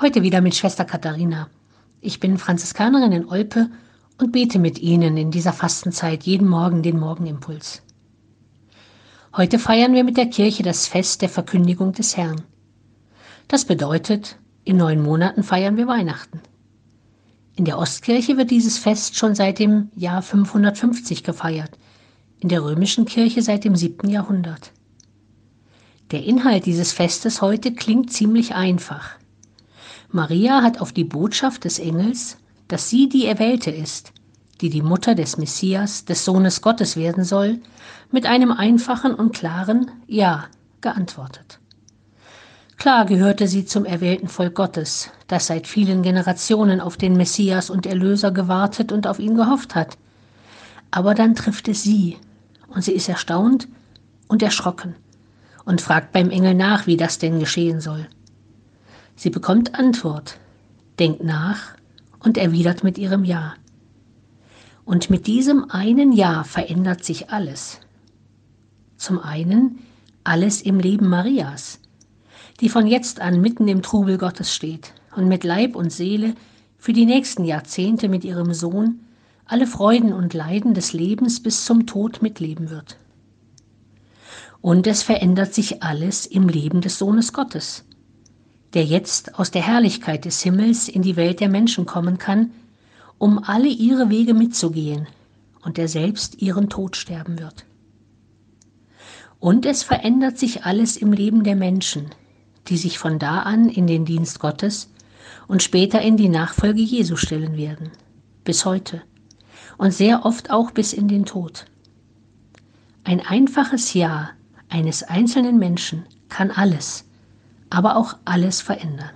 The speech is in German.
Heute wieder mit Schwester Katharina. Ich bin Franziskanerin in Olpe und bete mit Ihnen in dieser Fastenzeit jeden Morgen den Morgenimpuls. Heute feiern wir mit der Kirche das Fest der Verkündigung des Herrn. Das bedeutet, in neun Monaten feiern wir Weihnachten. In der Ostkirche wird dieses Fest schon seit dem Jahr 550 gefeiert, in der römischen Kirche seit dem siebten Jahrhundert. Der Inhalt dieses Festes heute klingt ziemlich einfach. Maria hat auf die Botschaft des Engels, dass sie die Erwählte ist, die die Mutter des Messias, des Sohnes Gottes werden soll, mit einem einfachen und klaren Ja geantwortet. Klar gehörte sie zum erwählten Volk Gottes, das seit vielen Generationen auf den Messias und Erlöser gewartet und auf ihn gehofft hat. Aber dann trifft es sie, und sie ist erstaunt und erschrocken und fragt beim Engel nach, wie das denn geschehen soll. Sie bekommt Antwort, denkt nach und erwidert mit ihrem Ja. Und mit diesem einen Ja verändert sich alles. Zum einen alles im Leben Marias, die von jetzt an mitten im Trubel Gottes steht und mit Leib und Seele für die nächsten Jahrzehnte mit ihrem Sohn alle Freuden und Leiden des Lebens bis zum Tod mitleben wird. Und es verändert sich alles im Leben des Sohnes Gottes, der jetzt aus der Herrlichkeit des Himmels in die Welt der Menschen kommen kann, um alle ihre Wege mitzugehen, und der selbst ihren Tod sterben wird. Und es verändert sich alles im Leben der Menschen, die sich von da an in den Dienst Gottes und später in die Nachfolge Jesu stellen werden, bis heute und sehr oft auch bis in den Tod. Ein einfaches Ja eines einzelnen Menschen kann alles, aber auch alles verändern.